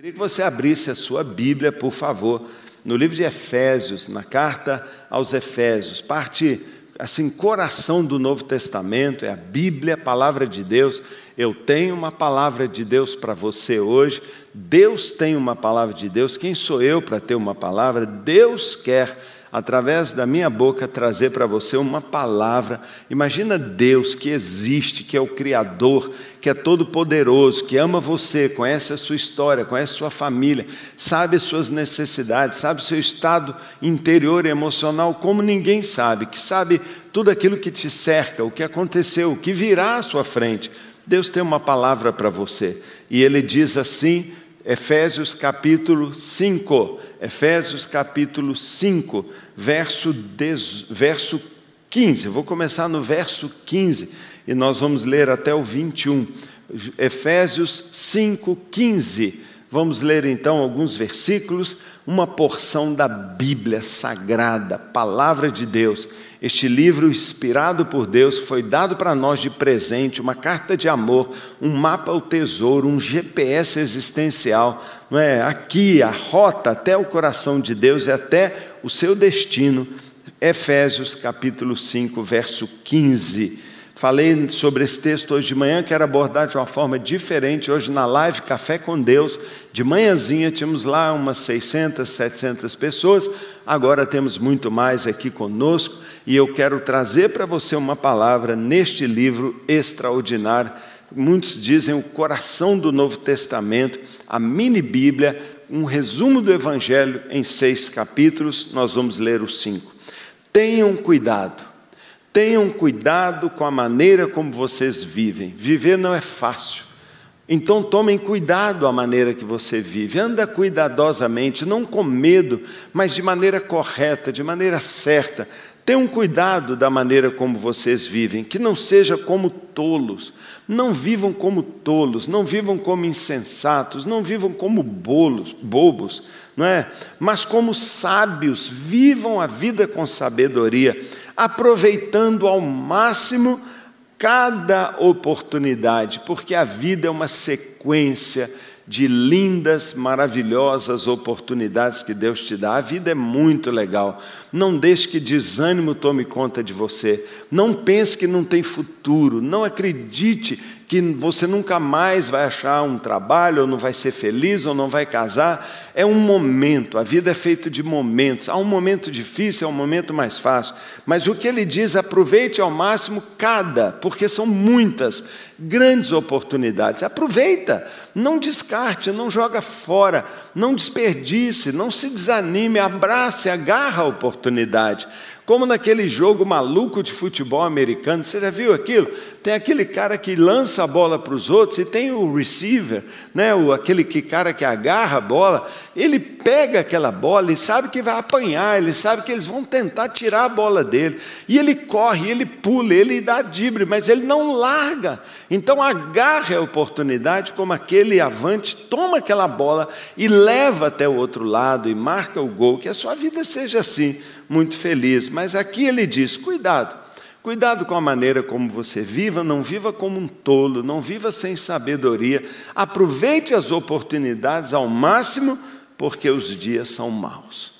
Queria que você abrisse a sua Bíblia, por favor, no livro de Efésios, na carta aos Efésios, parte assim, coração do Novo Testamento, é a Bíblia, a palavra de Deus. Eu tenho uma palavra de Deus para você hoje. Deus tem uma palavra de Deus. Quem sou eu para ter uma palavra? Deus quer através da minha boca, trazer para você uma palavra. Imagina Deus que existe, que é o Criador, que é todo-poderoso, que ama você, conhece a sua história, conhece a sua família, sabe as suas necessidades, sabe o seu estado interior e emocional como ninguém sabe, que sabe tudo aquilo que te cerca, o que aconteceu, o que virá à sua frente. Deus tem uma palavra para você. E ele diz assim, Efésios capítulo 5, Efésios capítulo 5, verso, 10, verso 15. vou começar no verso 15 e nós vamos ler até o 21. Efésios 5, 15. Vamos ler então alguns versículos, uma porção da Bíblia sagrada, palavra de Deus este livro, inspirado por Deus, foi dado para nós de presente, uma carta de amor, um mapa ao tesouro, um GPS existencial, não é? Aqui a rota até o coração de Deus e até o seu destino. Efésios capítulo 5, verso 15. Falei sobre esse texto hoje de manhã, quero abordar de uma forma diferente. Hoje na live Café com Deus, de manhãzinha tínhamos lá umas 600, 700 pessoas, agora temos muito mais aqui conosco e eu quero trazer para você uma palavra neste livro extraordinário. Muitos dizem o coração do Novo Testamento, a mini Bíblia, um resumo do Evangelho em seis capítulos, nós vamos ler os cinco. Tenham cuidado Tenham cuidado com a maneira como vocês vivem. Viver não é fácil. Então tomem cuidado a maneira que você vive. Anda cuidadosamente, não com medo, mas de maneira correta, de maneira certa. Tenham cuidado da maneira como vocês vivem, que não seja como tolos. Não vivam como tolos, não vivam como insensatos, não vivam como bolos, bobos, não é? Mas como sábios, vivam a vida com sabedoria aproveitando ao máximo cada oportunidade, porque a vida é uma sequência de lindas, maravilhosas oportunidades que Deus te dá. A vida é muito legal. Não deixe que desânimo tome conta de você. Não pense que não tem futuro. Não acredite que você nunca mais vai achar um trabalho, ou não vai ser feliz, ou não vai casar. É um momento, a vida é feita de momentos. Há um momento difícil, há um momento mais fácil. Mas o que ele diz, aproveite ao máximo cada, porque são muitas grandes oportunidades. Aproveita, não descarte, não joga fora, não desperdice, não se desanime, abrace, agarra a oportunidade. Como naquele jogo maluco de futebol americano, você já viu aquilo? Tem aquele cara que lança a bola para os outros e tem o receiver, né? o, aquele que, cara que agarra a bola, ele pega aquela bola e sabe que vai apanhar, ele sabe que eles vão tentar tirar a bola dele. E ele corre, ele pula, ele dá dibre, mas ele não larga. Então agarre a oportunidade como aquele avante, toma aquela bola e leva até o outro lado e marca o gol, que a sua vida seja assim muito feliz. Mas aqui ele diz: cuidado, cuidado com a maneira como você viva, não viva como um tolo, não viva sem sabedoria. Aproveite as oportunidades ao máximo, porque os dias são maus.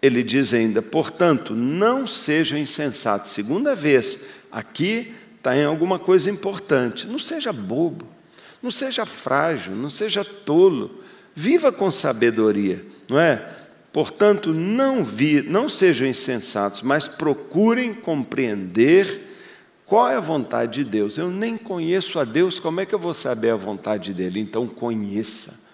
Ele diz ainda, portanto, não sejam insensatos. Segunda vez, aqui está em alguma coisa importante. Não seja bobo, não seja frágil, não seja tolo. Viva com sabedoria, não é? Portanto, não, vi, não sejam insensatos, mas procurem compreender qual é a vontade de Deus. Eu nem conheço a Deus, como é que eu vou saber a vontade dele? Então, conheça.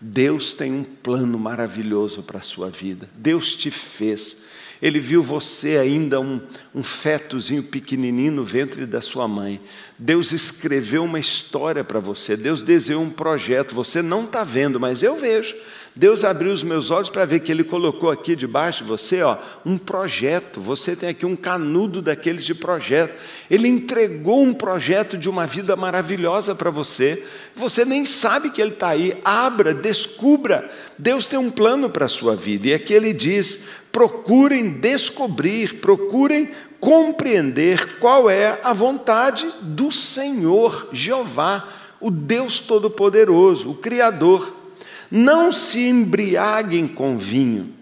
Deus tem um plano maravilhoso para a sua vida. Deus te fez. Ele viu você ainda um, um fetozinho pequenininho no ventre da sua mãe. Deus escreveu uma história para você. Deus desenhou um projeto. Você não está vendo, mas eu vejo. Deus abriu os meus olhos para ver que Ele colocou aqui debaixo de você ó, um projeto. Você tem aqui um canudo daqueles de projeto. Ele entregou um projeto de uma vida maravilhosa para você. Você nem sabe que Ele está aí. Abra, descubra. Deus tem um plano para a sua vida. E aqui Ele diz: procurem descobrir, procurem compreender qual é a vontade do Senhor, Jeová, o Deus Todo-Poderoso, o Criador. Não se embriaguem com vinho,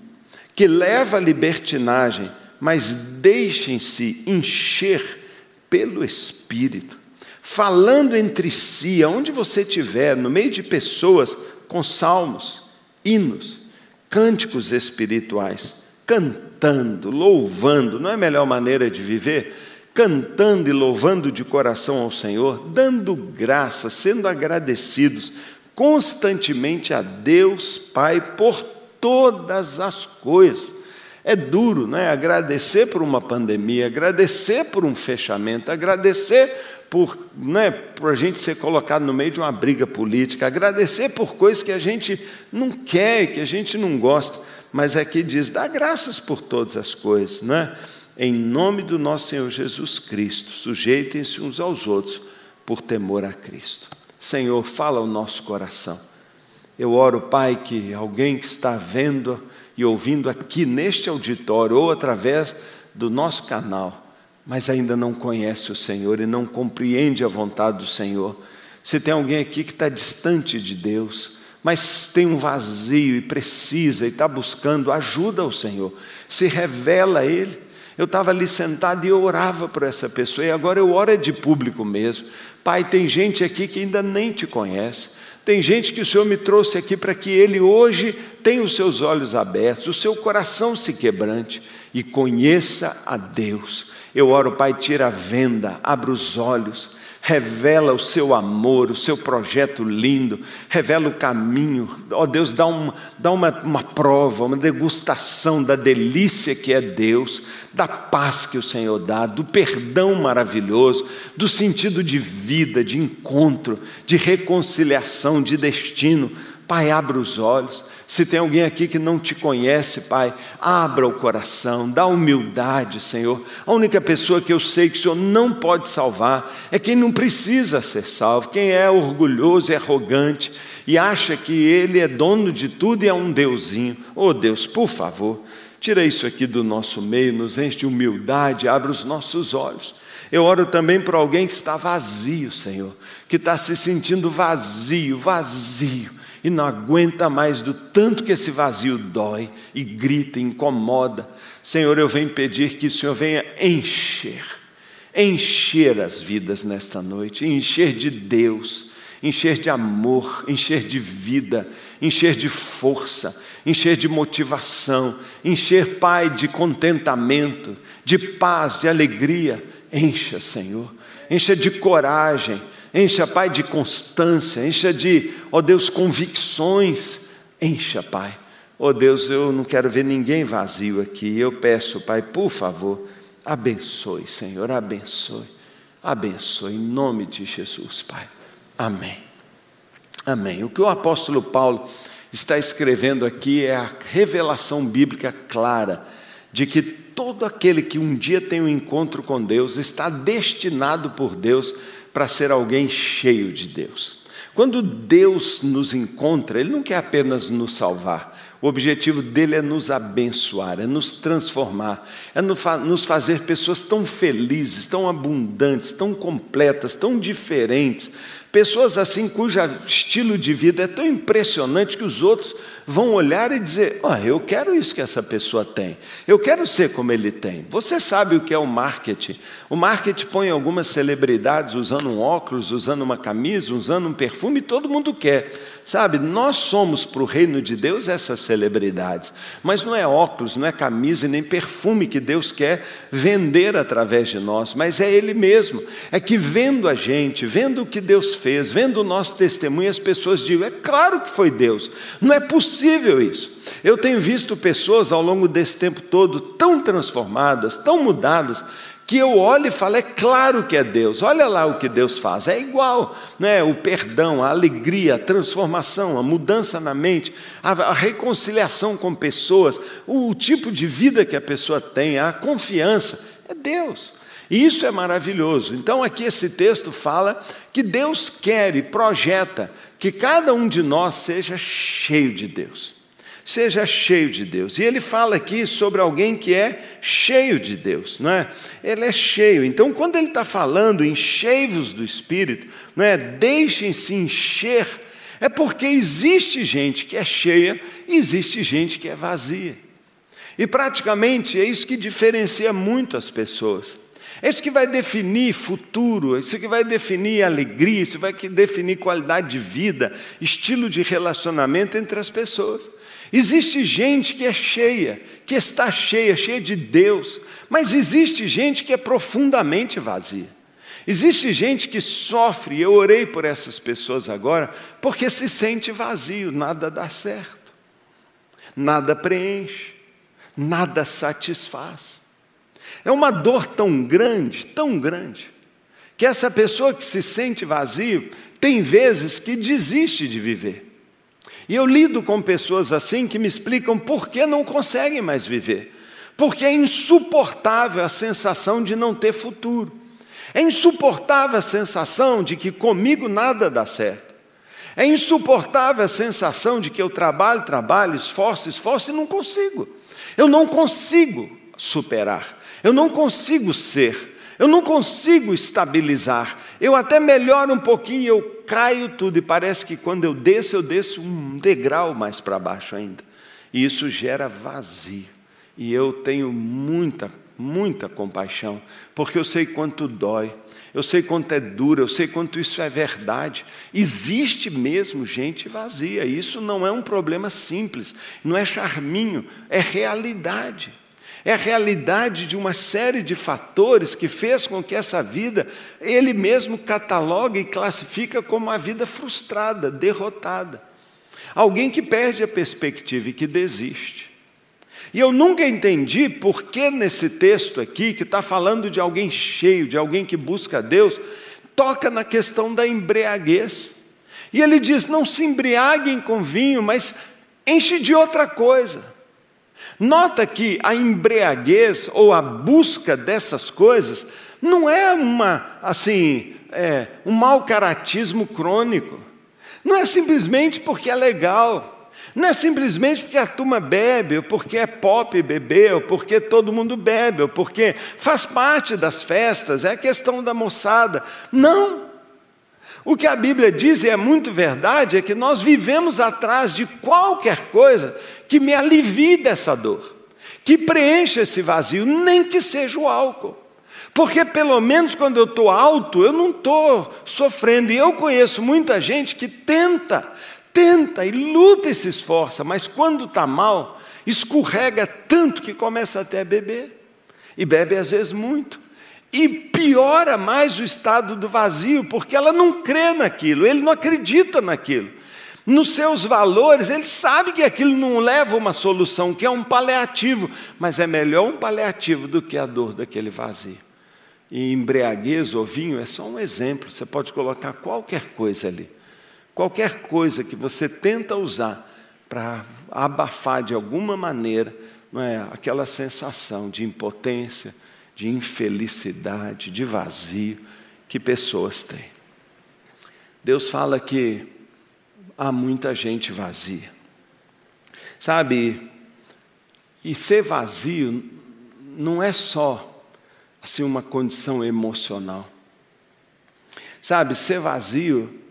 que leva à libertinagem, mas deixem-se encher pelo Espírito, falando entre si, aonde você estiver, no meio de pessoas, com salmos, hinos, cânticos espirituais, cantando, louvando, não é a melhor maneira de viver? Cantando e louvando de coração ao Senhor, dando graças, sendo agradecidos constantemente a Deus Pai por todas as coisas. É duro, não é? Agradecer por uma pandemia, agradecer por um fechamento, agradecer por, né, por a gente ser colocado no meio de uma briga política, agradecer por coisas que a gente não quer, que a gente não gosta, mas aqui diz: dá graças por todas as coisas, não é? Em nome do nosso Senhor Jesus Cristo, sujeitem-se uns aos outros por temor a Cristo. Senhor, fala ao nosso coração. Eu oro, Pai, que alguém que está vendo e ouvindo aqui neste auditório ou através do nosso canal, mas ainda não conhece o Senhor e não compreende a vontade do Senhor. Se tem alguém aqui que está distante de Deus, mas tem um vazio e precisa e está buscando ajuda ao Senhor, se revela a Ele. Eu estava ali sentado e eu orava por essa pessoa, e agora eu oro é de público mesmo. Pai, tem gente aqui que ainda nem te conhece. Tem gente que o Senhor me trouxe aqui para que ele hoje tenha os seus olhos abertos, o seu coração se quebrante e conheça a Deus. Eu oro, Pai, tira a venda, abra os olhos, revela o seu amor, o seu projeto lindo, revela o caminho. Ó oh, Deus, dá, uma, dá uma, uma prova, uma degustação da delícia que é Deus, da paz que o Senhor dá, do perdão maravilhoso, do sentido de vida, de encontro, de reconciliação, de destino. Pai, abra os olhos. Se tem alguém aqui que não te conhece, Pai, abra o coração, dá humildade, Senhor. A única pessoa que eu sei que o Senhor não pode salvar é quem não precisa ser salvo, quem é orgulhoso e arrogante e acha que ele é dono de tudo e é um deusinho. Oh Deus, por favor, tira isso aqui do nosso meio, nos enche de humildade, abra os nossos olhos. Eu oro também para alguém que está vazio, Senhor, que está se sentindo vazio, vazio e não aguenta mais do tanto que esse vazio dói e grita, incomoda. Senhor, eu venho pedir que o Senhor venha encher, encher as vidas nesta noite, encher de Deus, encher de amor, encher de vida, encher de força, encher de motivação, encher, Pai, de contentamento, de paz, de alegria. Encha, Senhor, encha de coragem Encha, Pai, de constância, encha de, ó Deus, convicções. Encha, Pai. Ó Deus, eu não quero ver ninguém vazio aqui. Eu peço, Pai, por favor, abençoe, Senhor, abençoe. Abençoe em nome de Jesus, Pai. Amém. Amém. O que o apóstolo Paulo está escrevendo aqui é a revelação bíblica clara de que todo aquele que um dia tem um encontro com Deus está destinado por Deus para ser alguém cheio de Deus. Quando Deus nos encontra, Ele não quer apenas nos salvar, o objetivo dele é nos abençoar, é nos transformar, é nos fazer pessoas tão felizes, tão abundantes, tão completas, tão diferentes, Pessoas assim, cujo estilo de vida é tão impressionante que os outros vão olhar e dizer: oh, eu quero isso que essa pessoa tem, eu quero ser como ele tem. Você sabe o que é o marketing? O marketing põe algumas celebridades usando um óculos, usando uma camisa, usando um perfume, e todo mundo quer. Sabe, nós somos para o reino de Deus essas celebridades, mas não é óculos, não é camisa nem perfume que Deus quer vender através de nós, mas é Ele mesmo. É que vendo a gente, vendo o que Deus fez, vendo o nosso testemunho, as pessoas dizem: é claro que foi Deus, não é possível isso. Eu tenho visto pessoas ao longo desse tempo todo tão transformadas, tão mudadas, que eu olho e falo, é claro que é Deus, olha lá o que Deus faz, é igual, né? o perdão, a alegria, a transformação, a mudança na mente, a, a reconciliação com pessoas, o, o tipo de vida que a pessoa tem, a confiança, é Deus. E isso é maravilhoso. Então, aqui esse texto fala que Deus quer e projeta que cada um de nós seja cheio de Deus seja cheio de Deus. E ele fala aqui sobre alguém que é cheio de Deus, não é? Ele é cheio. Então, quando ele está falando em cheios do Espírito, não é? Deixem-se encher. É porque existe gente que é cheia e existe gente que é vazia. E praticamente é isso que diferencia muito as pessoas. É isso que vai definir futuro, é isso que vai definir alegria, isso vai definir qualidade de vida, estilo de relacionamento entre as pessoas. Existe gente que é cheia, que está cheia, cheia de Deus, mas existe gente que é profundamente vazia. Existe gente que sofre, eu orei por essas pessoas agora, porque se sente vazio, nada dá certo, nada preenche, nada satisfaz. É uma dor tão grande, tão grande, que essa pessoa que se sente vazio tem vezes que desiste de viver. E eu lido com pessoas assim que me explicam por que não conseguem mais viver. Porque é insuportável a sensação de não ter futuro. É insuportável a sensação de que comigo nada dá certo. É insuportável a sensação de que eu trabalho, trabalho, esforço, esforço e não consigo. Eu não consigo superar. Eu não consigo ser. Eu não consigo estabilizar. Eu até melhoro um pouquinho, eu caio tudo e parece que quando eu desço, eu desço um degrau mais para baixo ainda. E isso gera vazio. E eu tenho muita, muita compaixão, porque eu sei quanto dói, eu sei quanto é duro, eu sei quanto isso é verdade. Existe mesmo gente vazia, isso não é um problema simples, não é charminho, é realidade. É a realidade de uma série de fatores que fez com que essa vida, ele mesmo cataloga e classifica como uma vida frustrada, derrotada. Alguém que perde a perspectiva e que desiste. E eu nunca entendi por que nesse texto aqui, que está falando de alguém cheio, de alguém que busca Deus, toca na questão da embriaguez. E ele diz: não se embriaguem com vinho, mas enche de outra coisa. Nota que a embriaguez ou a busca dessas coisas não é uma assim é, um mau caratismo crônico. Não é simplesmente porque é legal. Não é simplesmente porque a turma bebe, ou porque é pop beber, ou porque todo mundo bebe, ou porque faz parte das festas, é questão da moçada. Não. O que a Bíblia diz, e é muito verdade, é que nós vivemos atrás de qualquer coisa que me alivie dessa dor, que preencha esse vazio, nem que seja o álcool. Porque pelo menos quando eu estou alto, eu não estou sofrendo. E eu conheço muita gente que tenta, tenta e luta e se esforça, mas quando está mal, escorrega tanto que começa até a beber. E bebe às vezes muito. E piora mais o estado do vazio, porque ela não crê naquilo, ele não acredita naquilo. Nos seus valores, ele sabe que aquilo não leva a uma solução, que é um paliativo, mas é melhor um paliativo do que a dor daquele vazio. E embriaguez ou vinho é só um exemplo, você pode colocar qualquer coisa ali, qualquer coisa que você tenta usar para abafar de alguma maneira não é, aquela sensação de impotência, de infelicidade, de vazio que pessoas têm. Deus fala que há muita gente vazia. Sabe, e ser vazio não é só assim uma condição emocional. Sabe, ser vazio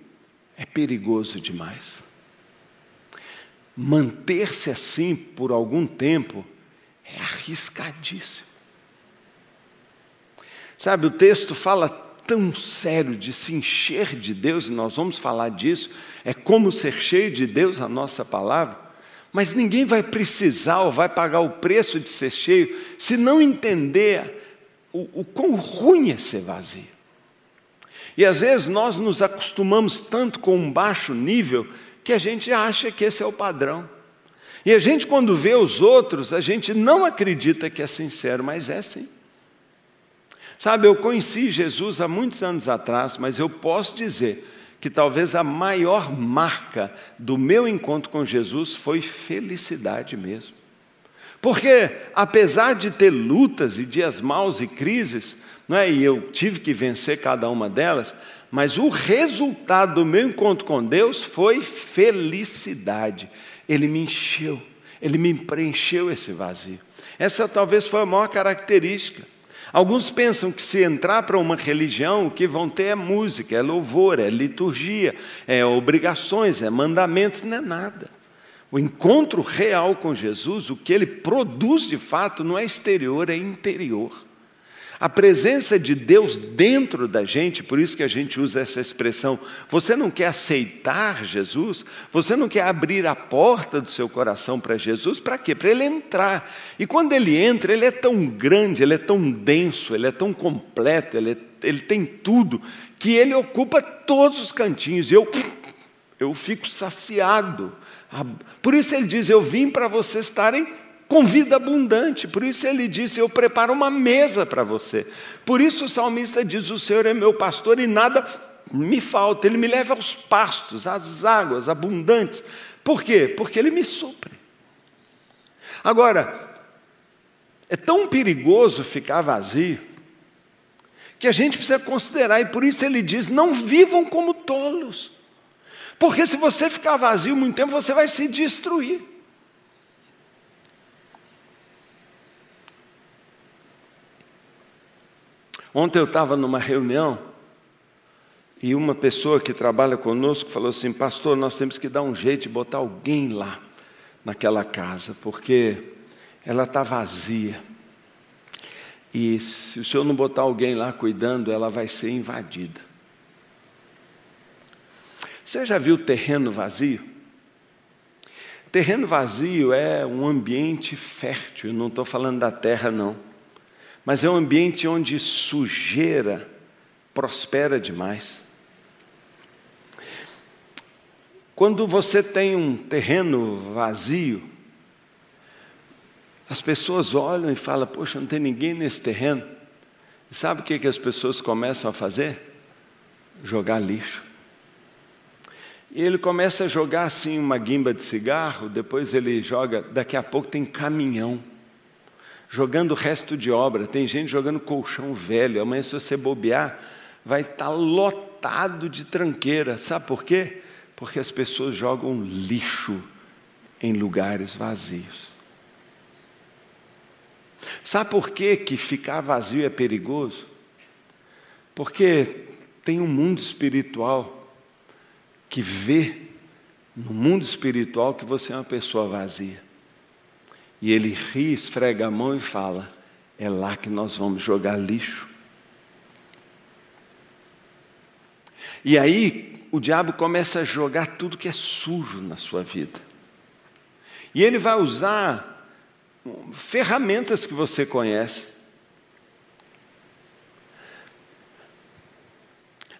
é perigoso demais. Manter-se assim por algum tempo é arriscadíssimo. Sabe, o texto fala tão sério de se encher de Deus, e nós vamos falar disso, é como ser cheio de Deus, a nossa palavra, mas ninguém vai precisar ou vai pagar o preço de ser cheio se não entender o, o quão ruim é ser vazio. E às vezes nós nos acostumamos tanto com um baixo nível que a gente acha que esse é o padrão. E a gente, quando vê os outros, a gente não acredita que é sincero, mas é sim. Sabe, eu conheci Jesus há muitos anos atrás, mas eu posso dizer que talvez a maior marca do meu encontro com Jesus foi felicidade mesmo. Porque, apesar de ter lutas e dias maus e crises, não é? e eu tive que vencer cada uma delas, mas o resultado do meu encontro com Deus foi felicidade. Ele me encheu, ele me preencheu esse vazio. Essa talvez foi a maior característica. Alguns pensam que se entrar para uma religião, o que vão ter é música, é louvor, é liturgia, é obrigações, é mandamentos, não é nada. O encontro real com Jesus, o que ele produz de fato, não é exterior, é interior. A presença de Deus dentro da gente, por isso que a gente usa essa expressão. Você não quer aceitar Jesus? Você não quer abrir a porta do seu coração para Jesus? Para quê? Para ele entrar. E quando ele entra, ele é tão grande, ele é tão denso, ele é tão completo, ele, é, ele tem tudo, que ele ocupa todos os cantinhos. E eu, eu fico saciado. Por isso ele diz: Eu vim para vocês estarem com vida abundante. Por isso ele disse: Eu preparo uma mesa para você. Por isso o salmista diz: O Senhor é meu pastor e nada me falta. Ele me leva aos pastos, às águas abundantes. Por quê? Porque ele me supre. Agora, é tão perigoso ficar vazio que a gente precisa considerar, e por isso ele diz: não vivam como tolos. Porque se você ficar vazio muito tempo, você vai se destruir. Ontem eu estava numa reunião e uma pessoa que trabalha conosco falou assim: Pastor, nós temos que dar um jeito de botar alguém lá naquela casa, porque ela está vazia. E se o senhor não botar alguém lá cuidando, ela vai ser invadida. Você já viu terreno vazio? Terreno vazio é um ambiente fértil, não estou falando da terra, não mas é um ambiente onde sujeira prospera demais. Quando você tem um terreno vazio, as pessoas olham e falam: Poxa, não tem ninguém nesse terreno. E sabe o que, que as pessoas começam a fazer? Jogar lixo. E ele começa a jogar assim uma guimba de cigarro, depois ele joga, daqui a pouco tem caminhão jogando resto de obra, tem gente jogando colchão velho. Amanhã, se você bobear, vai estar lotado de tranqueira. Sabe por quê? Porque as pessoas jogam lixo em lugares vazios. Sabe por quê que ficar vazio é perigoso? Porque tem um mundo espiritual que vê no mundo espiritual que você é uma pessoa vazia. E ele ri, esfrega a mão e fala: É lá que nós vamos jogar lixo. E aí o diabo começa a jogar tudo que é sujo na sua vida. E ele vai usar ferramentas que você conhece.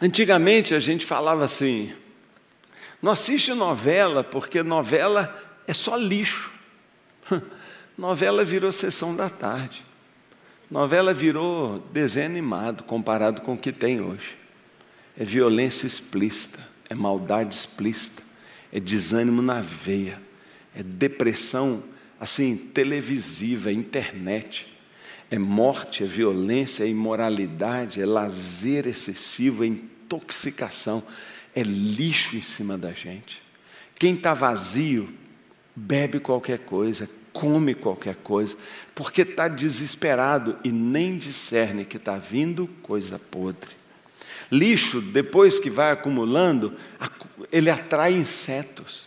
Antigamente a gente falava assim: não assiste novela, porque novela é só lixo. Novela virou sessão da tarde. Novela virou desenho animado comparado com o que tem hoje. É violência explícita, é maldade explícita, é desânimo na veia, é depressão assim televisiva, internet. É morte, é violência, é imoralidade, é lazer excessivo, é intoxicação, é lixo em cima da gente. Quem está vazio bebe qualquer coisa, come qualquer coisa, porque está desesperado e nem discerne que está vindo coisa podre. Lixo, depois que vai acumulando, ele atrai insetos.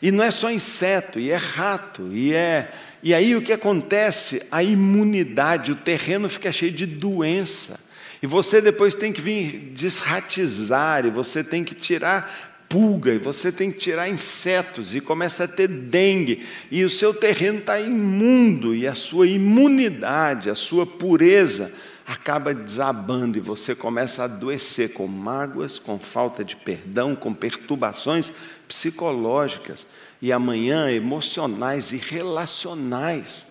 E não é só inseto, e é rato, e é. E aí o que acontece? A imunidade, o terreno fica cheio de doença. E você depois tem que vir desratizar, e você tem que tirar pulga, e você tem que tirar insetos, e começa a ter dengue, e o seu terreno está imundo, e a sua imunidade, a sua pureza acaba desabando, e você começa a adoecer com mágoas, com falta de perdão, com perturbações psicológicas, e amanhã emocionais e relacionais.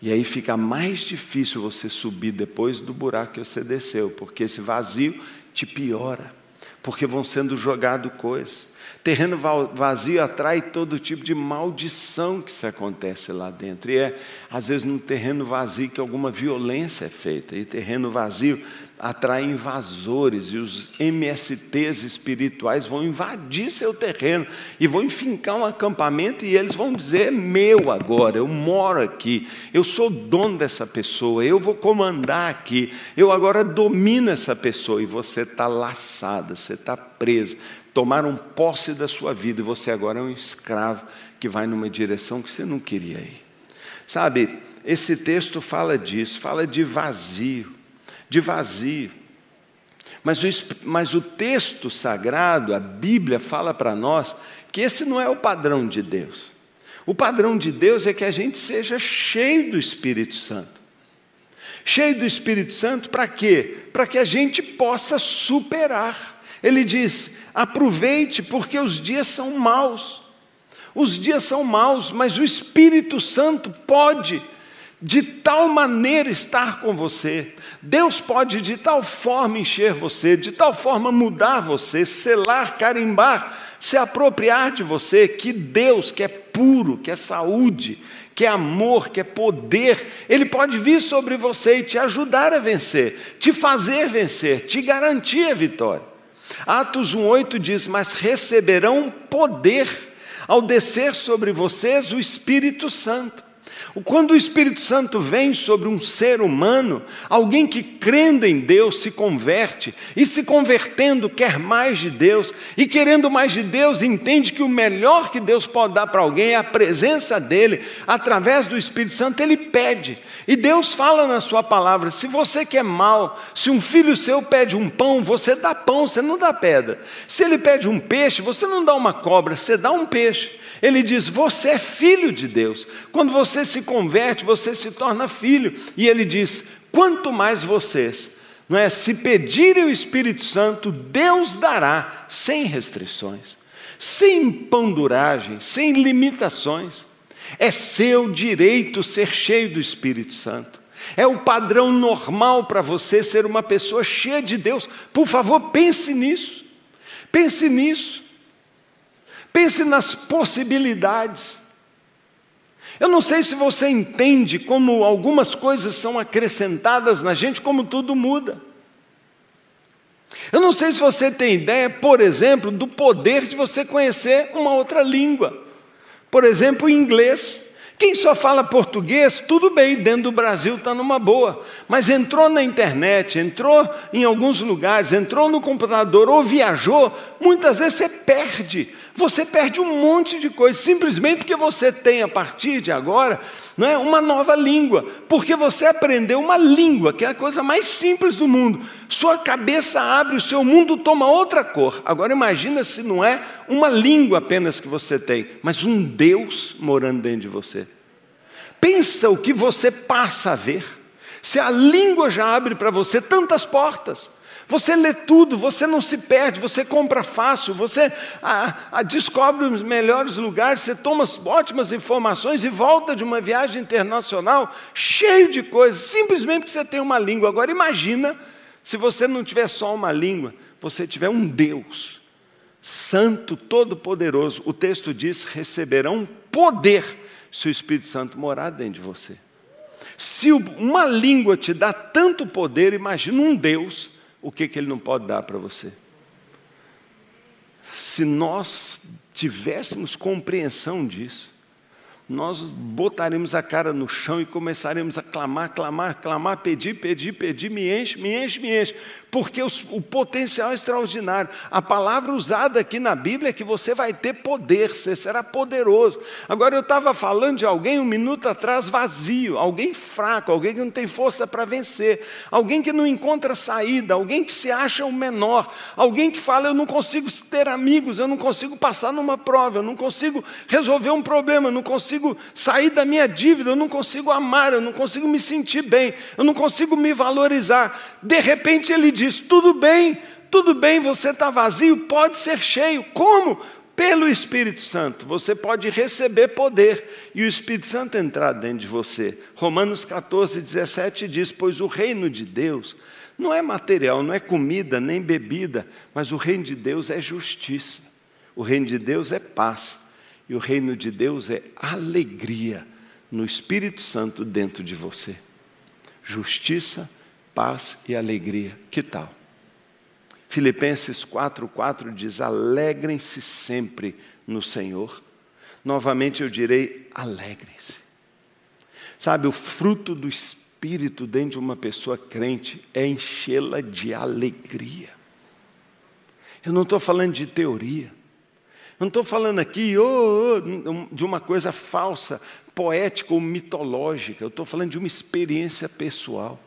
E aí fica mais difícil você subir depois do buraco que você desceu, porque esse vazio te piora porque vão sendo jogadas coisas. Terreno vazio atrai todo tipo de maldição que se acontece lá dentro. E é, às vezes, num terreno vazio que alguma violência é feita. E terreno vazio atrai invasores e os MSTs espirituais vão invadir seu terreno e vão enfincar um acampamento e eles vão dizer: meu agora, eu moro aqui, eu sou dono dessa pessoa, eu vou comandar aqui, eu agora domino essa pessoa e você está laçada, você está presa. Tomaram posse da sua vida e você agora é um escravo que vai numa direção que você não queria ir. Sabe, esse texto fala disso, fala de vazio de vazio. Mas o, mas o texto sagrado, a Bíblia, fala para nós que esse não é o padrão de Deus. O padrão de Deus é que a gente seja cheio do Espírito Santo. Cheio do Espírito Santo para quê? Para que a gente possa superar. Ele diz: aproveite, porque os dias são maus. Os dias são maus, mas o Espírito Santo pode de tal maneira estar com você. Deus pode de tal forma encher você, de tal forma mudar você, selar, carimbar, se apropriar de você, que Deus, que é puro, que é saúde, que é amor, que é poder, Ele pode vir sobre você e te ajudar a vencer, te fazer vencer, te garantir a vitória. Atos 1,8 diz: Mas receberão poder ao descer sobre vocês o Espírito Santo quando o Espírito Santo vem sobre um ser humano, alguém que crendo em Deus se converte, e se convertendo quer mais de Deus, e querendo mais de Deus, entende que o melhor que Deus pode dar para alguém é a presença dele, através do Espírito Santo, ele pede. E Deus fala na sua palavra: se você quer mal, se um filho seu pede um pão, você dá pão, você não dá pedra. Se ele pede um peixe, você não dá uma cobra, você dá um peixe. Ele diz: Você é filho de Deus. Quando você se converte, você se torna filho. E ele diz: Quanto mais vocês, não é? Se pedirem o Espírito Santo, Deus dará sem restrições, sem panduragem, sem limitações. É seu direito ser cheio do Espírito Santo. É o padrão normal para você ser uma pessoa cheia de Deus. Por favor, pense nisso. Pense nisso. Pense nas possibilidades. Eu não sei se você entende como algumas coisas são acrescentadas na gente, como tudo muda. Eu não sei se você tem ideia, por exemplo, do poder de você conhecer uma outra língua. Por exemplo, inglês. Quem só fala português, tudo bem, dentro do Brasil está numa boa, mas entrou na internet, entrou em alguns lugares, entrou no computador ou viajou, muitas vezes você perde, você perde um monte de coisa, simplesmente porque você tem a partir de agora não é, uma nova língua, porque você aprendeu uma língua, que é a coisa mais simples do mundo. Sua cabeça abre, o seu mundo toma outra cor. Agora imagina se não é uma língua apenas que você tem, mas um Deus morando dentro de você. Pensa o que você passa a ver. Se a língua já abre para você tantas portas, você lê tudo, você não se perde, você compra fácil, você ah, ah, descobre os melhores lugares, você toma ótimas informações e volta de uma viagem internacional cheio de coisas, simplesmente porque você tem uma língua. Agora imagina se você não tiver só uma língua, você tiver um Deus, Santo, Todo-Poderoso. O texto diz: receberão poder se o Espírito Santo morar dentro de você. Se uma língua te dá tanto poder, imagina um Deus o que, que Ele não pode dar para você? Se nós tivéssemos compreensão disso, nós botaremos a cara no chão e começaremos a clamar, clamar, clamar, pedir, pedir, pedir, me enche, me enche, me enche, porque os, o potencial é extraordinário. A palavra usada aqui na Bíblia é que você vai ter poder, você será poderoso. Agora, eu estava falando de alguém um minuto atrás vazio, alguém fraco, alguém que não tem força para vencer, alguém que não encontra saída, alguém que se acha o menor, alguém que fala: eu não consigo ter amigos, eu não consigo passar numa prova, eu não consigo resolver um problema, eu não consigo sair da minha dívida, eu não consigo amar, eu não consigo me sentir bem, eu não consigo me valorizar. De repente ele diz: tudo bem, tudo bem, você está vazio, pode ser cheio. Como? Pelo Espírito Santo, você pode receber poder e o Espírito Santo entrar dentro de você. Romanos 14, 17 diz: Pois o reino de Deus não é material, não é comida nem bebida, mas o reino de Deus é justiça. O reino de Deus é paz. E o reino de Deus é alegria no Espírito Santo dentro de você. Justiça, paz e alegria. Que tal? Filipenses 4,4 diz: alegrem-se sempre no Senhor. Novamente eu direi: alegrem-se. Sabe, o fruto do Espírito dentro de uma pessoa crente é enchê-la de alegria. Eu não estou falando de teoria. Eu não estou falando aqui oh, oh, de uma coisa falsa, poética ou mitológica. Eu estou falando de uma experiência pessoal.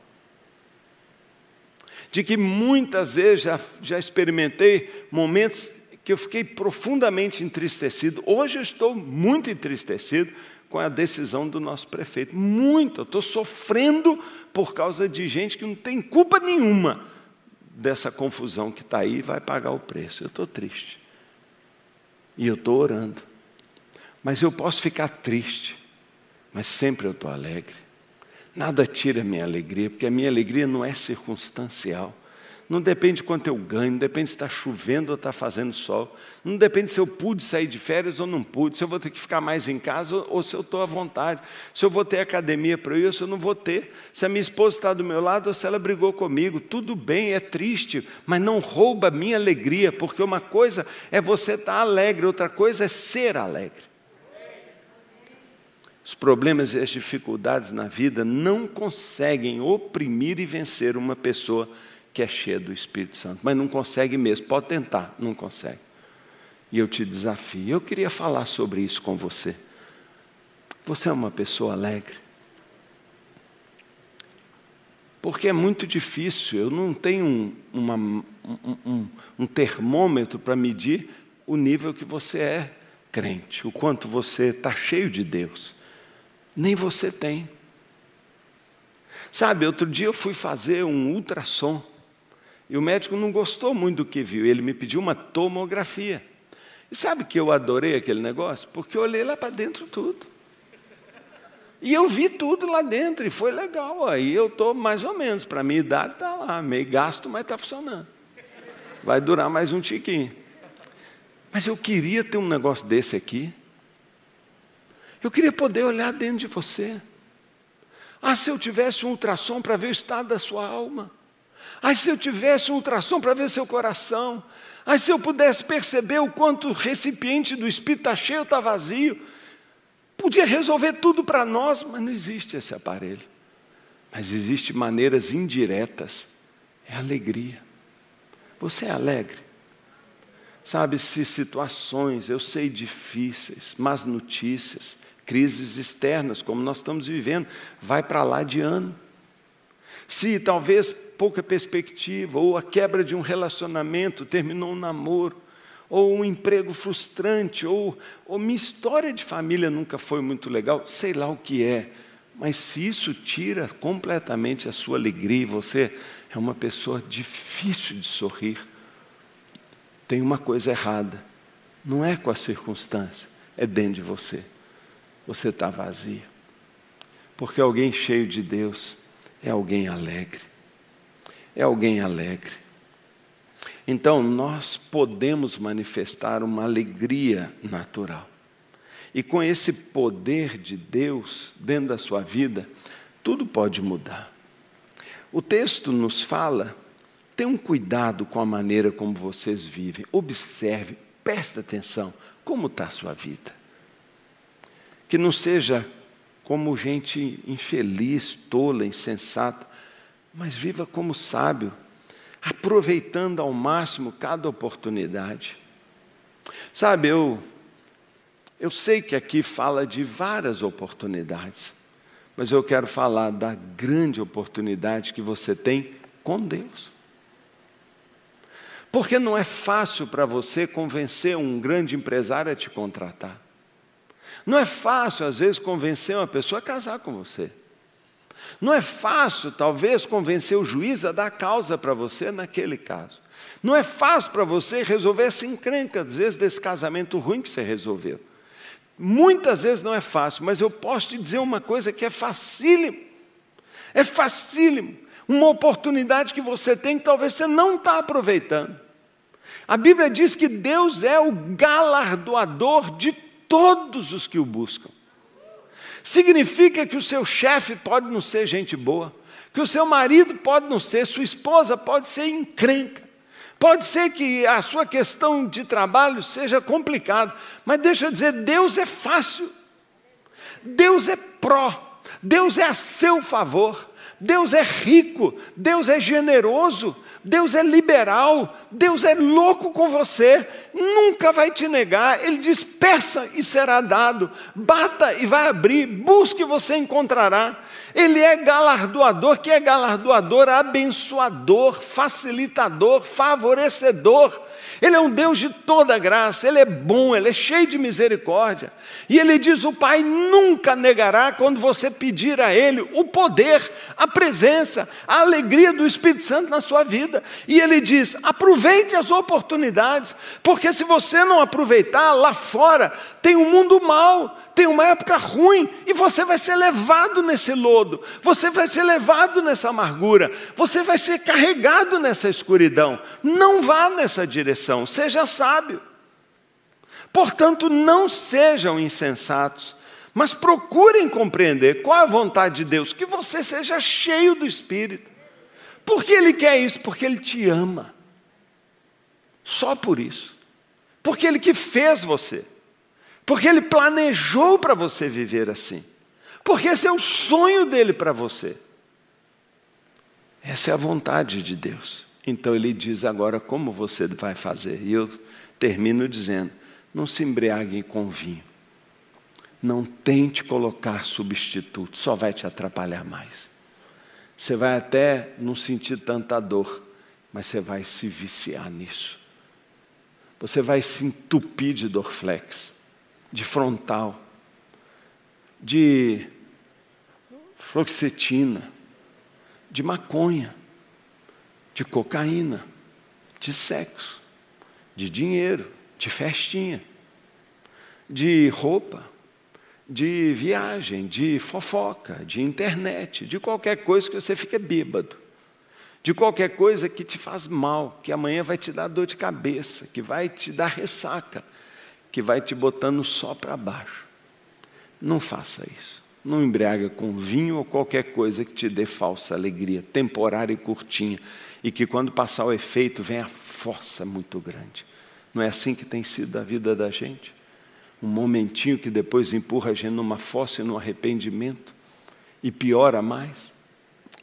De que muitas vezes já, já experimentei momentos que eu fiquei profundamente entristecido. Hoje eu estou muito entristecido com a decisão do nosso prefeito. Muito. Eu estou sofrendo por causa de gente que não tem culpa nenhuma dessa confusão que está aí e vai pagar o preço. Eu estou triste. E eu estou orando. Mas eu posso ficar triste, mas sempre eu estou alegre. Nada tira a minha alegria, porque a minha alegria não é circunstancial. Não depende de quanto eu ganho, não depende se está chovendo ou está fazendo sol, não depende se eu pude sair de férias ou não pude, se eu vou ter que ficar mais em casa ou se eu estou à vontade, se eu vou ter academia para ir ou se eu não vou ter, se a minha esposa está do meu lado ou se ela brigou comigo. Tudo bem, é triste, mas não rouba a minha alegria, porque uma coisa é você estar tá alegre, outra coisa é ser alegre. Os problemas e as dificuldades na vida não conseguem oprimir e vencer uma pessoa que é cheia do Espírito Santo, mas não consegue mesmo, pode tentar, não consegue. E eu te desafio. Eu queria falar sobre isso com você. Você é uma pessoa alegre? Porque é muito difícil, eu não tenho um, uma, um, um, um termômetro para medir o nível que você é crente, o quanto você está cheio de Deus. Nem você tem. Sabe, outro dia eu fui fazer um ultrassom e o médico não gostou muito do que viu, ele me pediu uma tomografia. E sabe que eu adorei aquele negócio? Porque eu olhei lá para dentro tudo. E eu vi tudo lá dentro, e foi legal. Aí eu estou mais ou menos, para a minha idade está lá, meio gasto, mas está funcionando. Vai durar mais um tiquinho. Mas eu queria ter um negócio desse aqui. Eu queria poder olhar dentro de você. Ah, se eu tivesse um ultrassom para ver o estado da sua alma. Ai, se eu tivesse um ultrassom para ver seu coração. Ai, se eu pudesse perceber o quanto o recipiente do Espírito está cheio ou está vazio. Podia resolver tudo para nós, mas não existe esse aparelho. Mas existem maneiras indiretas. É alegria. Você é alegre? Sabe, se situações, eu sei, difíceis, más notícias, crises externas, como nós estamos vivendo, vai para lá de ano se talvez pouca perspectiva, ou a quebra de um relacionamento, terminou um namoro, ou um emprego frustrante, ou, ou minha história de família nunca foi muito legal, sei lá o que é, mas se isso tira completamente a sua alegria, e você é uma pessoa difícil de sorrir, tem uma coisa errada, não é com a circunstância, é dentro de você. Você está vazio. Porque alguém cheio de Deus é alguém alegre. É alguém alegre. Então, nós podemos manifestar uma alegria natural. E com esse poder de Deus dentro da sua vida, tudo pode mudar. O texto nos fala: tenham cuidado com a maneira como vocês vivem, observe, preste atenção, como está a sua vida. Que não seja como gente infeliz, tola, insensata, mas viva como sábio, aproveitando ao máximo cada oportunidade. Sabe, eu, eu sei que aqui fala de várias oportunidades, mas eu quero falar da grande oportunidade que você tem com Deus. Porque não é fácil para você convencer um grande empresário a te contratar. Não é fácil, às vezes, convencer uma pessoa a casar com você. Não é fácil, talvez, convencer o juiz a dar causa para você naquele caso. Não é fácil para você resolver essa encrenca, às vezes, desse casamento ruim que você resolveu. Muitas vezes não é fácil, mas eu posso te dizer uma coisa que é facílimo. É facílimo. Uma oportunidade que você tem que talvez você não está aproveitando. A Bíblia diz que Deus é o galardoador de todos os que o buscam. Significa que o seu chefe pode não ser gente boa, que o seu marido pode não ser, sua esposa pode ser encrenca. Pode ser que a sua questão de trabalho seja complicada, mas deixa eu dizer, Deus é fácil. Deus é pró, Deus é a seu favor, Deus é rico, Deus é generoso, Deus é liberal, Deus é louco com você, nunca vai te negar. Ele diz: peça e será dado, bata e vai abrir, busque e você encontrará. Ele é galardoador, que é galardoador, abençoador, facilitador, favorecedor. Ele é um Deus de toda graça, Ele é bom, Ele é cheio de misericórdia. E Ele diz: o Pai nunca negará quando você pedir a Ele o poder, a presença, a alegria do Espírito Santo na sua vida. E Ele diz: aproveite as oportunidades, porque se você não aproveitar, lá fora tem um mundo mau, tem uma época ruim, e você vai ser levado nesse lodo, você vai ser levado nessa amargura, você vai ser carregado nessa escuridão. Não vá nessa direção, seja sábio. Portanto, não sejam insensatos, mas procurem compreender qual é a vontade de Deus, que você seja cheio do Espírito. Por que Ele quer isso? Porque Ele te ama. Só por isso. Porque Ele que fez você. Porque Ele planejou para você viver assim. Porque esse é o sonho dele para você. Essa é a vontade de Deus. Então ele diz agora como você vai fazer. E eu termino dizendo: não se embriaguem com vinho. Não tente colocar substituto, só vai te atrapalhar mais. Você vai até não sentir tanta dor, mas você vai se viciar nisso. Você vai se entupir de Dorflex, de frontal, de fluoxetina, de maconha, de cocaína, de sexo, de dinheiro, de festinha, de roupa, de viagem, de fofoca, de internet, de qualquer coisa que você fique bêbado, de qualquer coisa que te faz mal, que amanhã vai te dar dor de cabeça, que vai te dar ressaca, que vai te botando só para baixo. Não faça isso. Não embriaga com vinho ou qualquer coisa que te dê falsa alegria, temporária e curtinha, e que quando passar o efeito vem a força muito grande. Não é assim que tem sido a vida da gente? Um momentinho que depois empurra a gente numa fossa e num arrependimento e piora mais.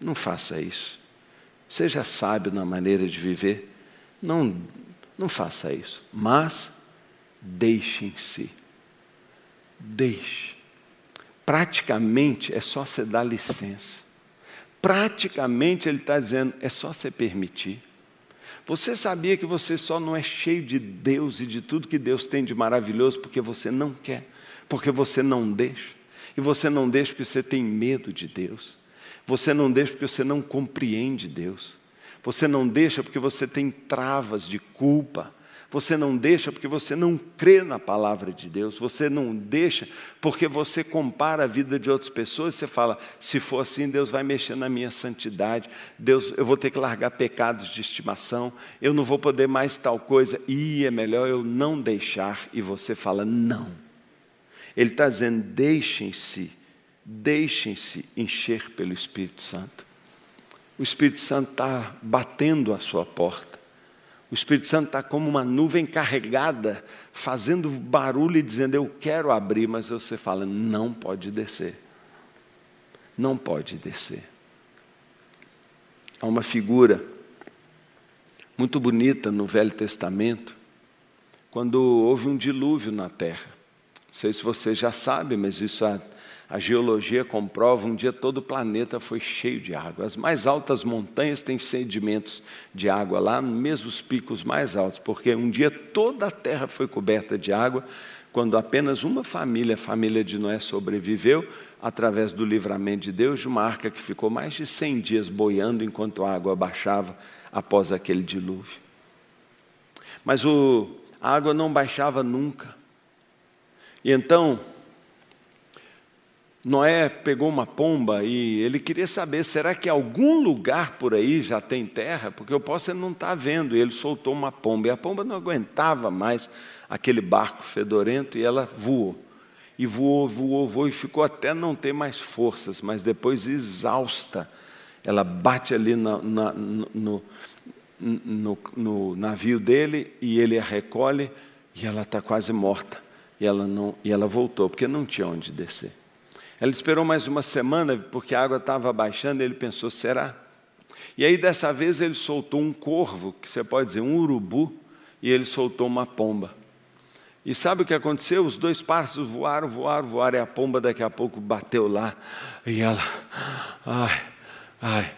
Não faça isso. Seja sábio na maneira de viver. Não, não faça isso. Mas deixem-se. Deixe. Praticamente é só você dar licença. Praticamente ele está dizendo, é só você permitir. Você sabia que você só não é cheio de Deus e de tudo que Deus tem de maravilhoso porque você não quer, porque você não deixa. E você não deixa porque você tem medo de Deus. Você não deixa porque você não compreende Deus. Você não deixa porque você tem travas de culpa. Você não deixa porque você não crê na palavra de Deus. Você não deixa porque você compara a vida de outras pessoas você fala: se for assim, Deus vai mexer na minha santidade. Deus, eu vou ter que largar pecados de estimação. Eu não vou poder mais tal coisa. E é melhor eu não deixar. E você fala: não. Ele está dizendo: deixem-se, deixem-se encher pelo Espírito Santo. O Espírito Santo está batendo a sua porta. O Espírito Santo está como uma nuvem carregada, fazendo barulho e dizendo: Eu quero abrir, mas você fala: Não pode descer. Não pode descer. Há uma figura muito bonita no Velho Testamento, quando houve um dilúvio na terra. Não sei se você já sabe, mas isso há a geologia comprova, um dia todo o planeta foi cheio de água. As mais altas montanhas têm sedimentos de água lá, mesmo os picos mais altos, porque um dia toda a terra foi coberta de água, quando apenas uma família, a família de Noé, sobreviveu, através do livramento de Deus, de uma arca que ficou mais de 100 dias boiando enquanto a água baixava após aquele dilúvio. Mas o, a água não baixava nunca. E então, Noé pegou uma pomba e ele queria saber: será que algum lugar por aí já tem terra? Porque eu posso não estar tá vendo. E ele soltou uma pomba e a pomba não aguentava mais aquele barco fedorento e ela voou. E voou, voou, voou e ficou até não ter mais forças, mas depois exausta. Ela bate ali na, na, no, no, no navio dele e ele a recolhe e ela está quase morta. E ela, não, e ela voltou, porque não tinha onde descer. Ela esperou mais uma semana, porque a água estava baixando, e ele pensou: será? E aí, dessa vez, ele soltou um corvo, que você pode dizer um urubu, e ele soltou uma pomba. E sabe o que aconteceu? Os dois pássaros voaram, voaram, voaram, e a pomba daqui a pouco bateu lá, e ela, ai, ai,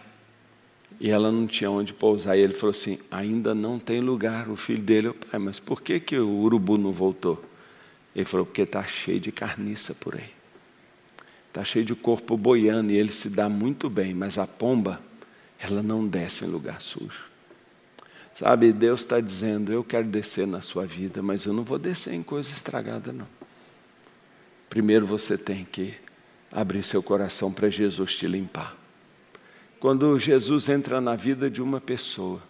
e ela não tinha onde pousar. E ele falou assim: ainda não tem lugar. O filho dele, pai, mas por que, que o urubu não voltou? Ele falou: porque está cheio de carniça por aí. Está cheio de corpo boiando e ele se dá muito bem, mas a pomba, ela não desce em lugar sujo. Sabe, Deus está dizendo: Eu quero descer na sua vida, mas eu não vou descer em coisa estragada, não. Primeiro você tem que abrir seu coração para Jesus te limpar. Quando Jesus entra na vida de uma pessoa,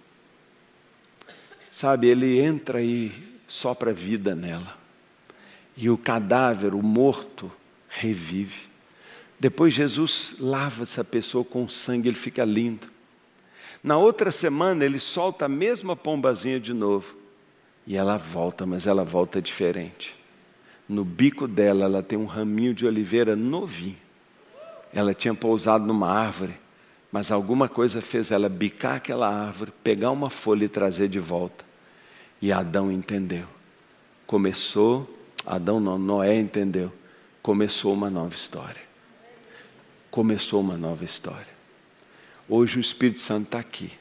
sabe, ele entra e sopra vida nela. E o cadáver, o morto, revive. Depois Jesus lava essa pessoa com sangue, ele fica lindo. Na outra semana ele solta a mesma pombazinha de novo. E ela volta, mas ela volta diferente. No bico dela ela tem um raminho de oliveira novinho. Ela tinha pousado numa árvore, mas alguma coisa fez ela bicar aquela árvore, pegar uma folha e trazer de volta. E Adão entendeu. Começou, Adão não, Noé entendeu. Começou uma nova história começou uma nova história. Hoje o Espírito Santo está aqui.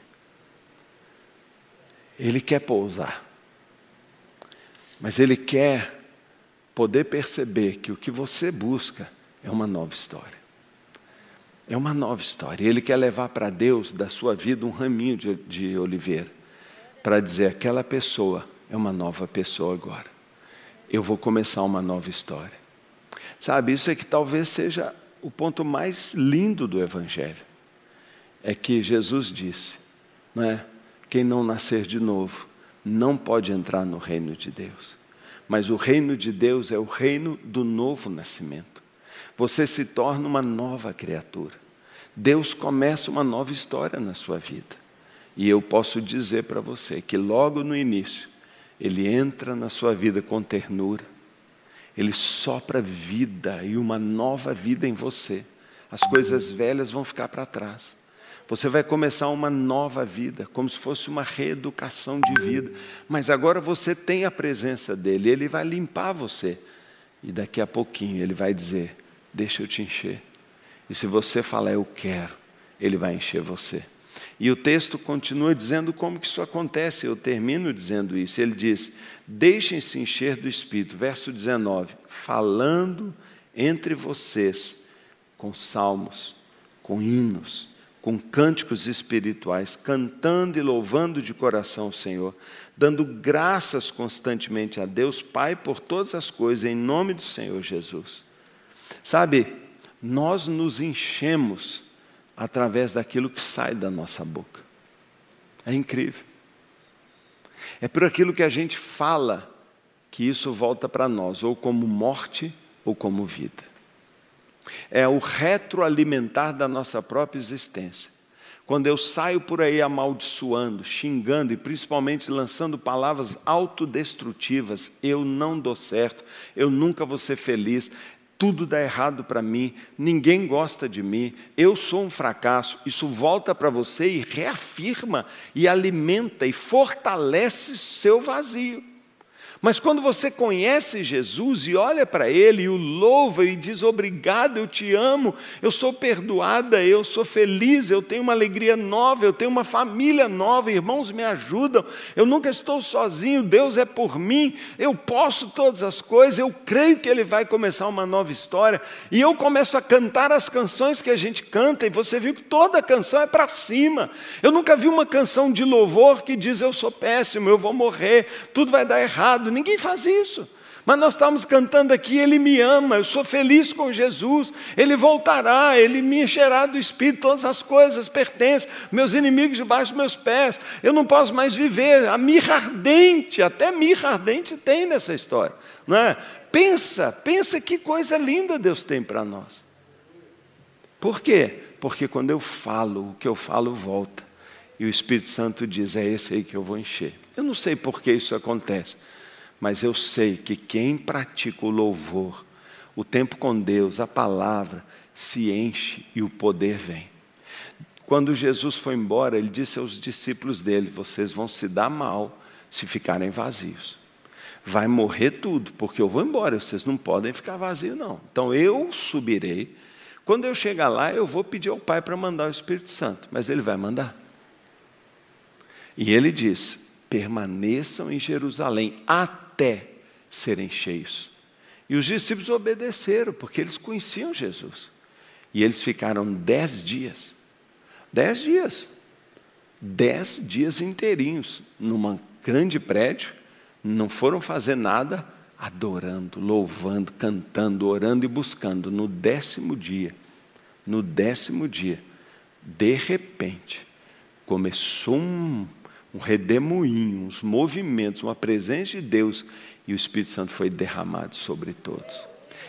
Ele quer pousar. Mas ele quer poder perceber que o que você busca é uma nova história. É uma nova história. Ele quer levar para Deus da sua vida um raminho de, de oliveira para dizer: aquela pessoa é uma nova pessoa agora. Eu vou começar uma nova história. Sabe, isso é que talvez seja o ponto mais lindo do Evangelho é que Jesus disse, não é? Quem não nascer de novo não pode entrar no reino de Deus. Mas o reino de Deus é o reino do novo nascimento. Você se torna uma nova criatura. Deus começa uma nova história na sua vida. E eu posso dizer para você que logo no início, Ele entra na sua vida com ternura, ele sopra vida e uma nova vida em você. As coisas velhas vão ficar para trás. Você vai começar uma nova vida, como se fosse uma reeducação de vida. Mas agora você tem a presença dele, ele vai limpar você. E daqui a pouquinho ele vai dizer: Deixa eu te encher. E se você falar, Eu quero, ele vai encher você. E o texto continua dizendo como que isso acontece. Eu termino dizendo isso. Ele diz: Deixem-se encher do Espírito. Verso 19: Falando entre vocês com salmos, com hinos, com cânticos espirituais, cantando e louvando de coração o Senhor, dando graças constantemente a Deus Pai por todas as coisas, em nome do Senhor Jesus. Sabe, nós nos enchemos através daquilo que sai da nossa boca. É incrível. É por aquilo que a gente fala que isso volta para nós, ou como morte ou como vida. É o retroalimentar da nossa própria existência. Quando eu saio por aí amaldiçoando, xingando e principalmente lançando palavras autodestrutivas, eu não dou certo, eu nunca vou ser feliz, tudo dá errado para mim, ninguém gosta de mim, eu sou um fracasso. Isso volta para você e reafirma, e alimenta e fortalece seu vazio. Mas quando você conhece Jesus e olha para Ele e o louva e diz: Obrigado, eu te amo, eu sou perdoada, eu sou feliz, eu tenho uma alegria nova, eu tenho uma família nova, irmãos me ajudam, eu nunca estou sozinho, Deus é por mim, eu posso todas as coisas, eu creio que Ele vai começar uma nova história. E eu começo a cantar as canções que a gente canta, e você viu que toda canção é para cima. Eu nunca vi uma canção de louvor que diz: Eu sou péssimo, eu vou morrer, tudo vai dar errado. Ninguém faz isso. Mas nós estamos cantando aqui, Ele me ama, eu sou feliz com Jesus, Ele voltará, Ele me encherá do Espírito, todas as coisas pertencem, meus inimigos debaixo dos meus pés, eu não posso mais viver. A mirra ardente, até mirra ardente tem nessa história. Não é? Pensa, pensa que coisa linda Deus tem para nós. Por quê? Porque quando eu falo, o que eu falo volta. E o Espírito Santo diz: é esse aí que eu vou encher. Eu não sei por que isso acontece mas eu sei que quem pratica o louvor, o tempo com Deus, a palavra, se enche e o poder vem. Quando Jesus foi embora, ele disse aos discípulos dele: Vocês vão se dar mal se ficarem vazios. Vai morrer tudo, porque eu vou embora, vocês não podem ficar vazios, não. Então eu subirei. Quando eu chegar lá, eu vou pedir ao Pai para mandar o Espírito Santo, mas ele vai mandar. E ele diz: permaneçam em Jerusalém até até serem cheios. E os discípulos obedeceram, porque eles conheciam Jesus. E eles ficaram dez dias. Dez dias. Dez dias inteirinhos, num grande prédio, não foram fazer nada, adorando, louvando, cantando, orando e buscando. No décimo dia, no décimo dia, de repente, começou um um redemoinho, uns movimentos, uma presença de Deus, e o Espírito Santo foi derramado sobre todos.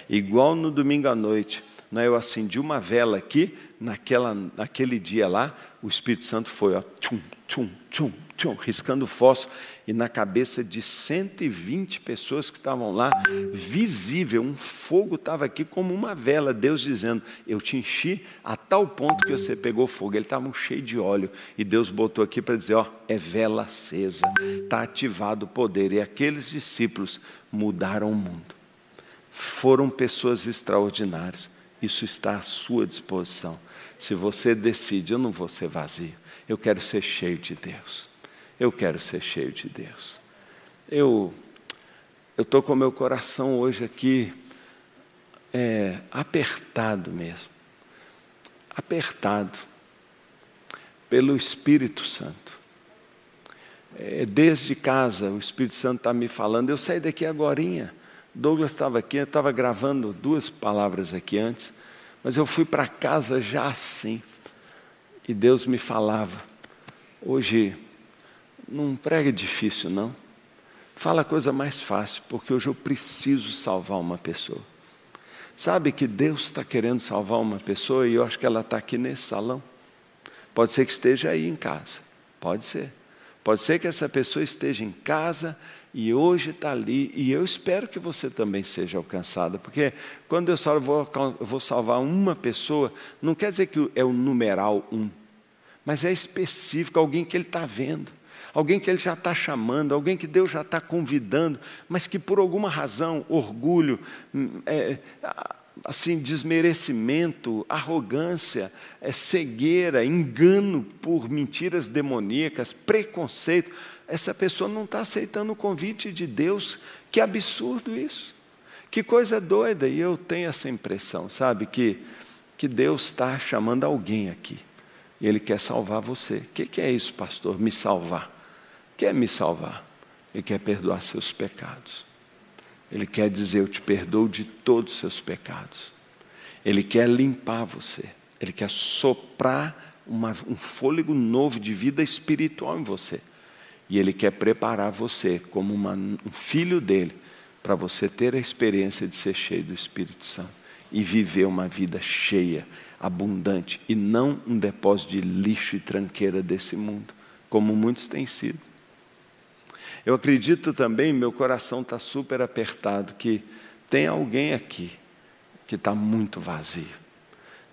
Igual no domingo à noite, não é? eu acendi uma vela aqui, naquela, naquele dia lá, o Espírito Santo foi, ó, tchum, tchum, tchum, tchum, riscando fósforo, e na cabeça de 120 pessoas que estavam lá, visível, um fogo estava aqui como uma vela, Deus dizendo: Eu te enchi a tal ponto que você pegou fogo. Ele estava cheio de óleo, e Deus botou aqui para dizer: Ó, é vela acesa, está ativado o poder. E aqueles discípulos mudaram o mundo, foram pessoas extraordinárias. Isso está à sua disposição. Se você decide, eu não vou ser vazio, eu quero ser cheio de Deus. Eu quero ser cheio de Deus. Eu eu estou com meu coração hoje aqui é, apertado mesmo, apertado pelo Espírito Santo. É, desde casa o Espírito Santo está me falando. Eu saí daqui agorinha. Douglas estava aqui, eu estava gravando duas palavras aqui antes, mas eu fui para casa já assim. E Deus me falava. Hoje não prega difícil, não. Fala a coisa mais fácil, porque hoje eu preciso salvar uma pessoa. Sabe que Deus está querendo salvar uma pessoa e eu acho que ela está aqui nesse salão. Pode ser que esteja aí em casa, pode ser. Pode ser que essa pessoa esteja em casa e hoje está ali, e eu espero que você também seja alcançada, porque quando eu salvo, vou salvar uma pessoa, não quer dizer que é o numeral um, mas é específico, alguém que ele está vendo alguém que Ele já está chamando, alguém que Deus já está convidando, mas que por alguma razão, orgulho, hum, é, assim, desmerecimento, arrogância, é, cegueira, engano por mentiras demoníacas, preconceito, essa pessoa não está aceitando o convite de Deus. Que absurdo isso! Que coisa doida! E eu tenho essa impressão, sabe, que, que Deus está chamando alguém aqui. E Ele quer salvar você. O que, que é isso, pastor? Me salvar quer me salvar, Ele quer perdoar seus pecados. Ele quer dizer: Eu te perdoo de todos os seus pecados. Ele quer limpar você. Ele quer soprar uma, um fôlego novo de vida espiritual em você. E Ele quer preparar você como uma, um filho dele, para você ter a experiência de ser cheio do Espírito Santo e viver uma vida cheia, abundante, e não um depósito de lixo e tranqueira desse mundo, como muitos têm sido. Eu acredito também, meu coração está super apertado, que tem alguém aqui que está muito vazio.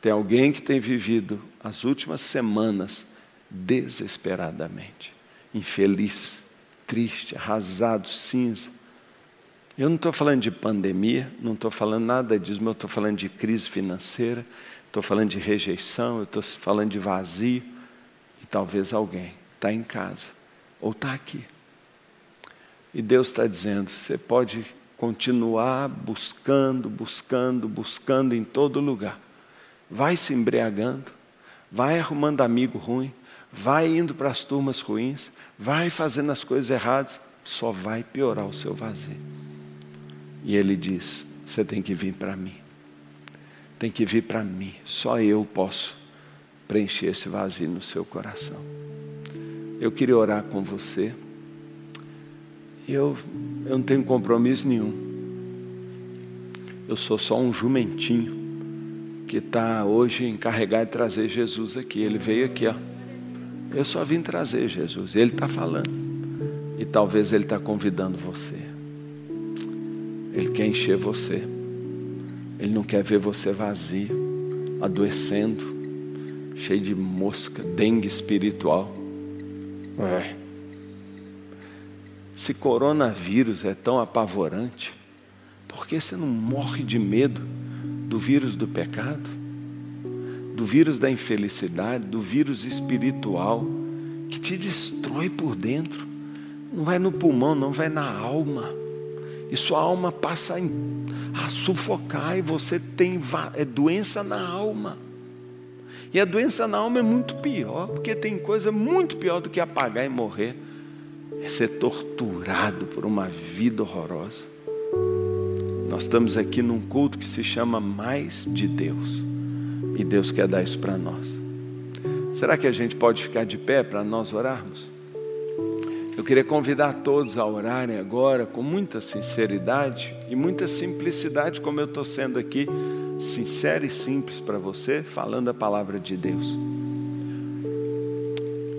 Tem alguém que tem vivido as últimas semanas desesperadamente, infeliz, triste, arrasado, cinza. Eu não estou falando de pandemia, não estou falando nada disso, mas eu estou falando de crise financeira, estou falando de rejeição, eu estou falando de vazio. E talvez alguém está em casa ou está aqui e Deus está dizendo: você pode continuar buscando, buscando, buscando em todo lugar. Vai se embriagando, vai arrumando amigo ruim, vai indo para as turmas ruins, vai fazendo as coisas erradas, só vai piorar o seu vazio. E ele diz: Você tem que vir para mim. Tem que vir para mim. Só eu posso preencher esse vazio no seu coração. Eu queria orar com você. Eu, eu não tenho compromisso nenhum. Eu sou só um jumentinho que está hoje encarregado de trazer Jesus aqui. Ele veio aqui, ó. Eu só vim trazer Jesus. Ele está falando. E talvez ele está convidando você. Ele quer encher você. Ele não quer ver você vazio, adoecendo, cheio de mosca, dengue espiritual. É. Se coronavírus é tão apavorante, por que você não morre de medo do vírus do pecado? Do vírus da infelicidade, do vírus espiritual que te destrói por dentro. Não vai no pulmão, não vai na alma. E sua alma passa a sufocar e você tem é doença na alma. E a doença na alma é muito pior, porque tem coisa muito pior do que apagar e morrer. É ser torturado por uma vida horrorosa. Nós estamos aqui num culto que se chama Mais de Deus. E Deus quer dar isso para nós. Será que a gente pode ficar de pé para nós orarmos? Eu queria convidar todos a orarem agora com muita sinceridade e muita simplicidade, como eu estou sendo aqui, sincero e simples para você, falando a palavra de Deus.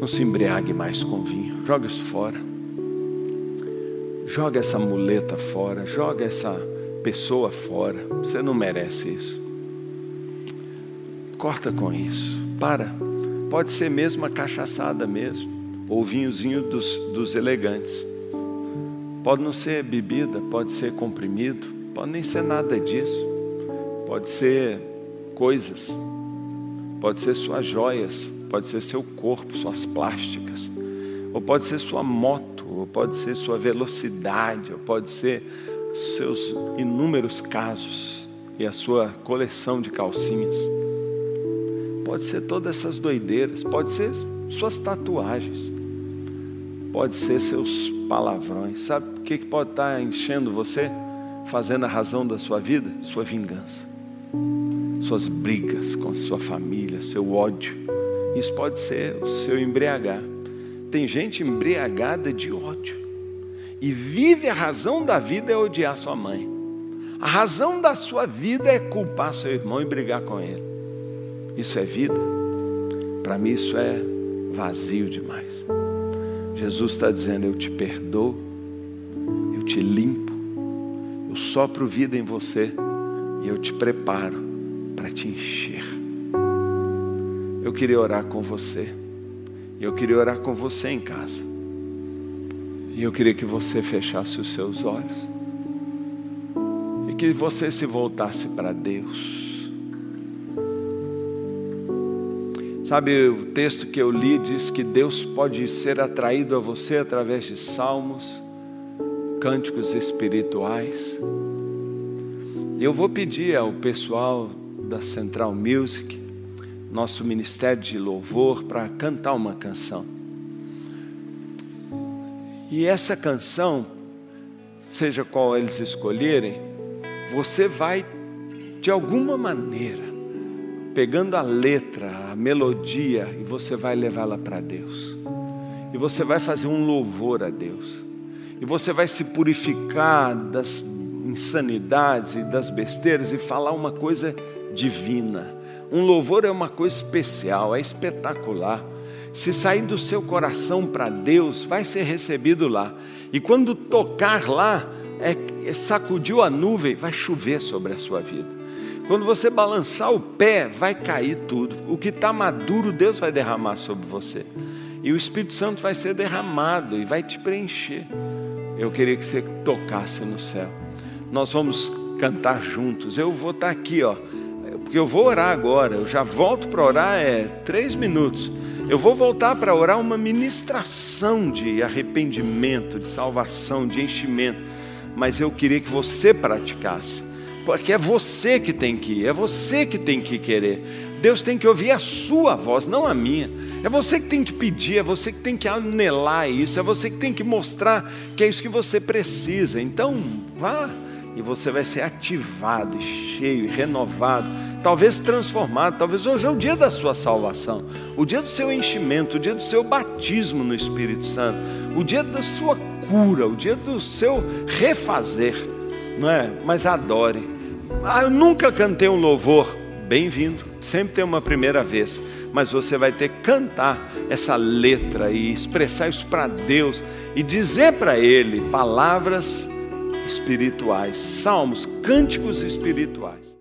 Não se embriague mais com vinho, joga isso fora. Joga essa muleta fora, joga essa pessoa fora. Você não merece isso. Corta com isso. Para. Pode ser mesmo a cachaçada mesmo, ou vinhozinho dos, dos elegantes. Pode não ser bebida, pode ser comprimido, pode nem ser nada disso. Pode ser coisas, pode ser suas joias, pode ser seu corpo, suas plásticas, ou pode ser sua moto, ou pode ser sua velocidade, ou pode ser seus inúmeros casos e a sua coleção de calcinhas. Pode ser todas essas doideiras, pode ser suas tatuagens, pode ser seus palavrões. Sabe o que pode estar enchendo você, fazendo a razão da sua vida? Sua vingança, suas brigas com sua família, seu ódio. Isso pode ser o seu embriagar. Tem gente embriagada de ódio e vive a razão da vida é odiar sua mãe. A razão da sua vida é culpar seu irmão e brigar com ele. Isso é vida? Para mim, isso é vazio demais. Jesus está dizendo: Eu te perdoo, eu te limpo, eu sopro vida em você e eu te preparo para te encher. Eu queria orar com você, e eu queria orar com você em casa. E eu queria que você fechasse os seus olhos e que você se voltasse para Deus. Sabe, o texto que eu li diz que Deus pode ser atraído a você através de salmos, cânticos espirituais. Eu vou pedir ao pessoal da Central Music, nosso ministério de louvor, para cantar uma canção. E essa canção, seja qual eles escolherem, você vai, de alguma maneira, pegando a letra, a melodia, e você vai levá-la para Deus. E você vai fazer um louvor a Deus. E você vai se purificar das insanidades e das besteiras e falar uma coisa divina. Um louvor é uma coisa especial, é espetacular. Se sair do seu coração para Deus, vai ser recebido lá. E quando tocar lá, é, sacudiu a nuvem, vai chover sobre a sua vida. Quando você balançar o pé, vai cair tudo. O que está maduro, Deus vai derramar sobre você. E o Espírito Santo vai ser derramado e vai te preencher. Eu queria que você tocasse no céu. Nós vamos cantar juntos. Eu vou estar tá aqui, ó, porque eu vou orar agora. Eu já volto para orar é três minutos. Eu vou voltar para orar uma ministração de arrependimento, de salvação, de enchimento, mas eu queria que você praticasse, porque é você que tem que ir, é você que tem que querer. Deus tem que ouvir a sua voz, não a minha. É você que tem que pedir, é você que tem que anelar isso, é você que tem que mostrar que é isso que você precisa. Então, vá e você vai ser ativado, cheio, renovado, talvez transformado. Talvez hoje é o dia da sua salvação, o dia do seu enchimento, o dia do seu batismo no Espírito Santo, o dia da sua cura, o dia do seu refazer, não é? Mas adore. Ah, eu nunca cantei um louvor. Bem-vindo, sempre tem uma primeira vez, mas você vai ter que cantar essa letra e expressar isso para Deus e dizer para Ele palavras espirituais, salmos, cânticos espirituais.